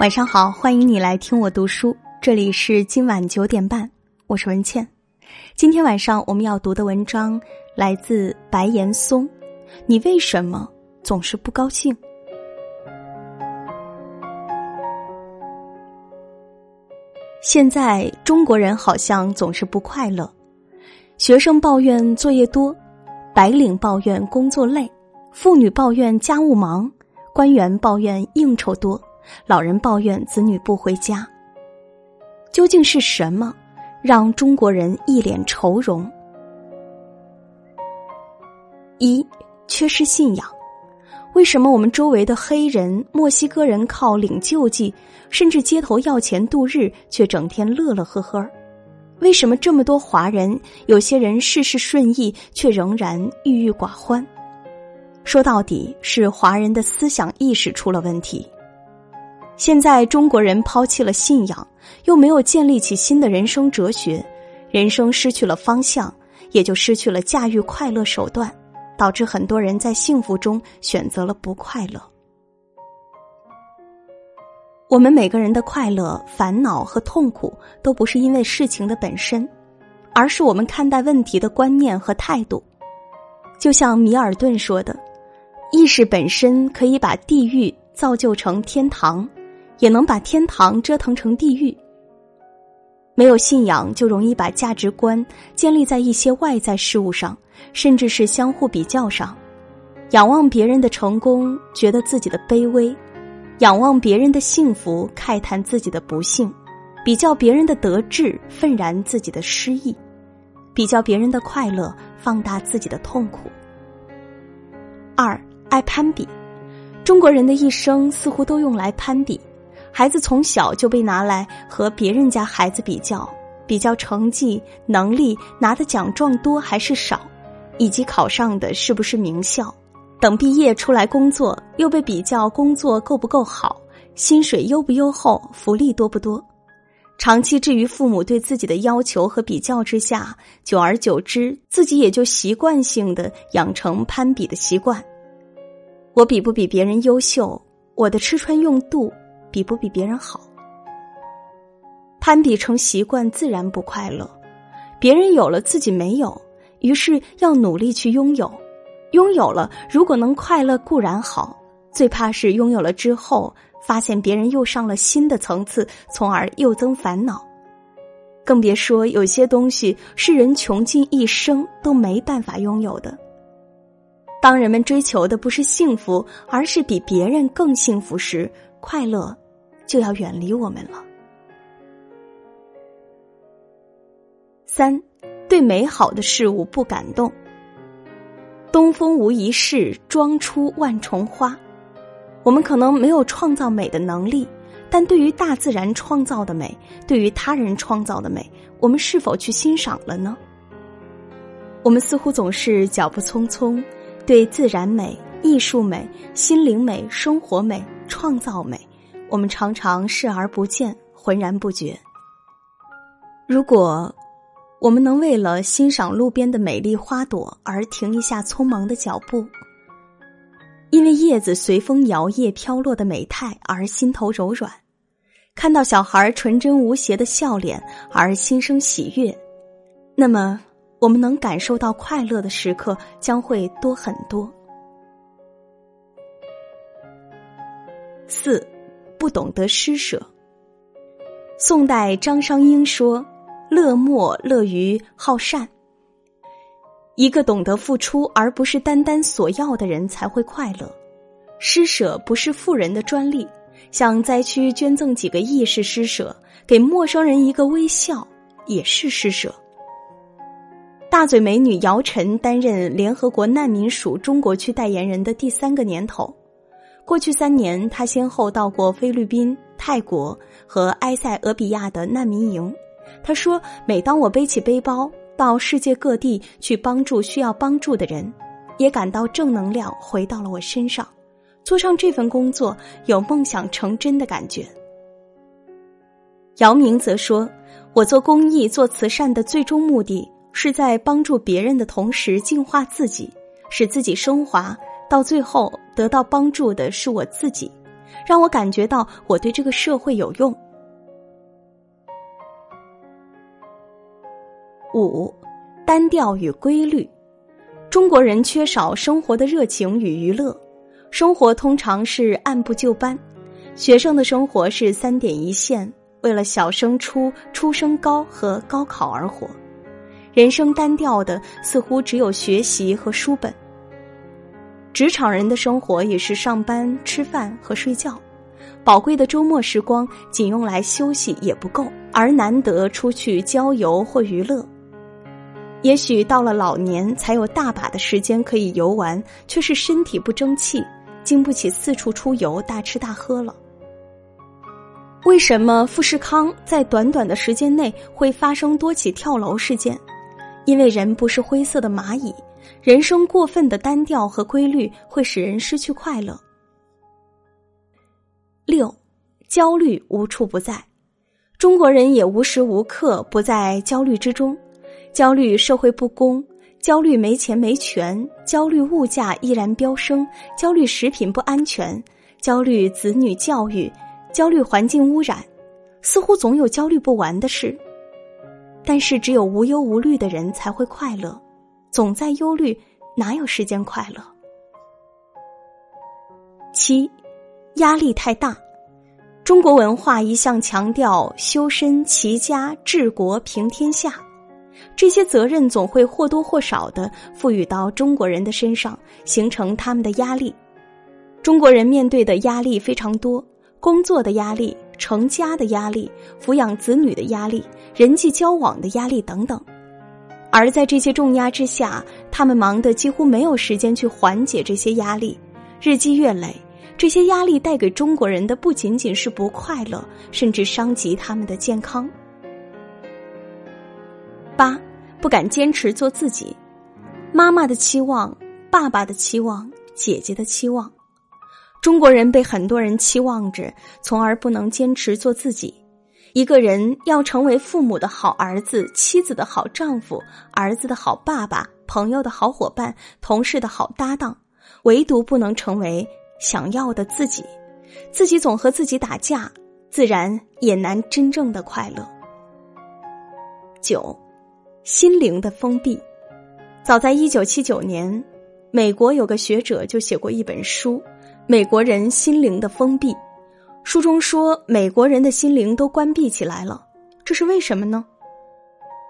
晚上好，欢迎你来听我读书，这里是今晚九点半，我是文倩。今天晚上我们要读的文章来自白岩松。你为什么总是不高兴？现在中国人好像总是不快乐，学生抱怨作业多，白领抱怨工作累，妇女抱怨家务忙，官员抱怨应酬多，老人抱怨子女不回家。究竟是什么让中国人一脸愁容？一缺失信仰。为什么我们周围的黑人、墨西哥人靠领救济，甚至街头要钱度日，却整天乐乐呵呵？为什么这么多华人，有些人事事顺意，却仍然郁郁寡欢？说到底是华人的思想意识出了问题。现在中国人抛弃了信仰，又没有建立起新的人生哲学，人生失去了方向，也就失去了驾驭快乐手段。导致很多人在幸福中选择了不快乐。我们每个人的快乐、烦恼和痛苦，都不是因为事情的本身，而是我们看待问题的观念和态度。就像米尔顿说的：“意识本身可以把地狱造就成天堂，也能把天堂折腾成地狱。”没有信仰，就容易把价值观建立在一些外在事物上。甚至是相互比较上，仰望别人的成功，觉得自己的卑微；仰望别人的幸福，慨叹自己的不幸；比较别人的得志，愤然自己的失意；比较别人的快乐，放大自己的痛苦。二爱攀比，中国人的一生似乎都用来攀比，孩子从小就被拿来和别人家孩子比较，比较成绩、能力，拿的奖状多还是少。以及考上的是不是名校？等毕业出来工作，又被比较工作够不够好，薪水优不优厚，福利多不多。长期置于父母对自己的要求和比较之下，久而久之，自己也就习惯性的养成攀比的习惯。我比不比别人优秀？我的吃穿用度比不比别人好？攀比成习惯，自然不快乐。别人有了，自己没有。于是要努力去拥有，拥有了，如果能快乐固然好，最怕是拥有了之后，发现别人又上了新的层次，从而又增烦恼。更别说有些东西是人穷尽一生都没办法拥有的。当人们追求的不是幸福，而是比别人更幸福时，快乐就要远离我们了。三。对美好的事物不感动。东风无一事，装出万重花。我们可能没有创造美的能力，但对于大自然创造的美，对于他人创造的美，我们是否去欣赏了呢？我们似乎总是脚步匆匆，对自然美、艺术美、心灵美、生活美、创造美，我们常常视而不见，浑然不觉。如果。我们能为了欣赏路边的美丽花朵而停一下匆忙的脚步，因为叶子随风摇曳飘落的美态而心头柔软，看到小孩纯真无邪的笑脸而心生喜悦，那么我们能感受到快乐的时刻将会多很多。四，不懂得施舍。宋代张商英说。乐莫乐于好善。一个懂得付出而不是单单索要的人才会快乐。施舍不是富人的专利，向灾区捐赠几个亿是施舍，给陌生人一个微笑也是施舍。大嘴美女姚晨担任联合国难民署中国区代言人的第三个年头，过去三年，她先后到过菲律宾、泰国和埃塞俄比亚的难民营。他说：“每当我背起背包到世界各地去帮助需要帮助的人，也感到正能量回到了我身上。做上这份工作，有梦想成真的感觉。”姚明则说：“我做公益、做慈善的最终目的是在帮助别人的同时净化自己，使自己升华，到最后得到帮助的是我自己，让我感觉到我对这个社会有用。五，单调与规律。中国人缺少生活的热情与娱乐，生活通常是按部就班。学生的生活是三点一线，为了小升初、初升高和高考而活。人生单调的，似乎只有学习和书本。职场人的生活也是上班、吃饭和睡觉，宝贵的周末时光仅用来休息也不够，而难得出去郊游或娱乐。也许到了老年，才有大把的时间可以游玩，却是身体不争气，经不起四处出游、大吃大喝了。为什么富士康在短短的时间内会发生多起跳楼事件？因为人不是灰色的蚂蚁，人生过分的单调和规律会使人失去快乐。六，焦虑无处不在，中国人也无时无刻不在焦虑之中。焦虑社会不公，焦虑没钱没权，焦虑物价依然飙升，焦虑食品不安全，焦虑子女教育，焦虑环境污染，似乎总有焦虑不完的事。但是，只有无忧无虑的人才会快乐，总在忧虑，哪有时间快乐？七，压力太大。中国文化一向强调修身齐家治国平天下。这些责任总会或多或少的赋予到中国人的身上，形成他们的压力。中国人面对的压力非常多：工作的压力、成家的压力、抚养子女的压力、人际交往的压力等等。而在这些重压之下，他们忙得几乎没有时间去缓解这些压力。日积月累，这些压力带给中国人的不仅仅是不快乐，甚至伤及他们的健康。八，不敢坚持做自己，妈妈的期望，爸爸的期望，姐姐的期望，中国人被很多人期望着，从而不能坚持做自己。一个人要成为父母的好儿子，妻子的好丈夫，儿子的好爸爸，朋友的好伙伴，同事的好搭档，唯独不能成为想要的自己。自己总和自己打架，自然也难真正的快乐。九。心灵的封闭，早在一九七九年，美国有个学者就写过一本书《美国人心灵的封闭》。书中说，美国人的心灵都关闭起来了，这是为什么呢？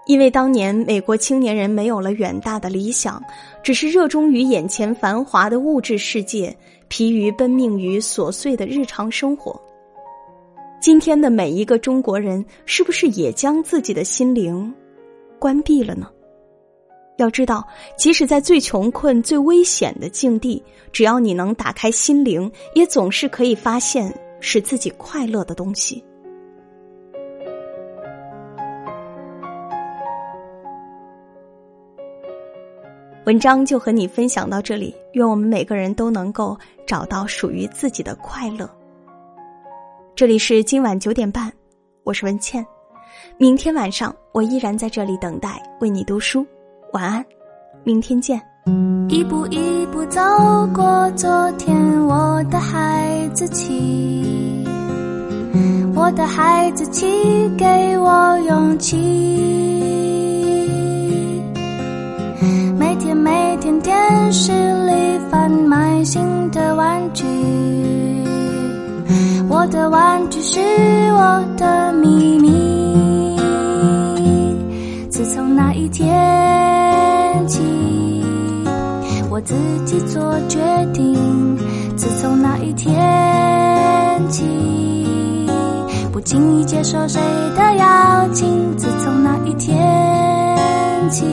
因为当年美国青年人没有了远大的理想，只是热衷于眼前繁华的物质世界，疲于奔命于琐碎的日常生活。今天的每一个中国人，是不是也将自己的心灵？关闭了呢。要知道，即使在最穷困、最危险的境地，只要你能打开心灵，也总是可以发现使自己快乐的东西。文章就和你分享到这里，愿我们每个人都能够找到属于自己的快乐。这里是今晚九点半，我是文倩。明天晚上，我依然在这里等待，为你读书。晚安，明天见。一步一步走过昨天，我的孩子气，我的孩子气，给我勇气。每天每天电视里贩卖新的玩具，我的玩具是我的秘密。天起，我自己做决定。自从那一天起，不轻易接受谁的邀请。自从那一天起，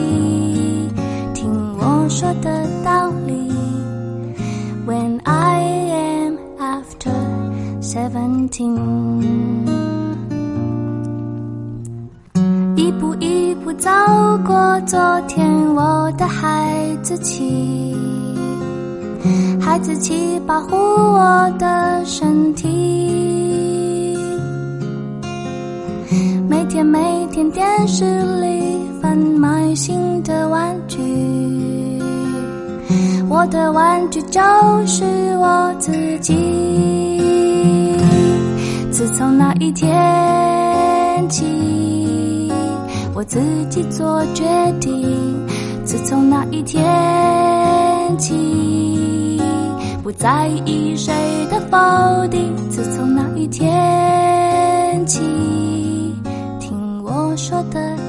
听我说的道理。When I am after seventeen。一步一步走过昨天，我的孩子气，孩子气保护我的身体。每天每天电视里贩卖新的玩具，我的玩具就是我自己。自从那一天起，我自己做决定。自从那一天起，不在意谁的否定。自从那一天起，听我说的。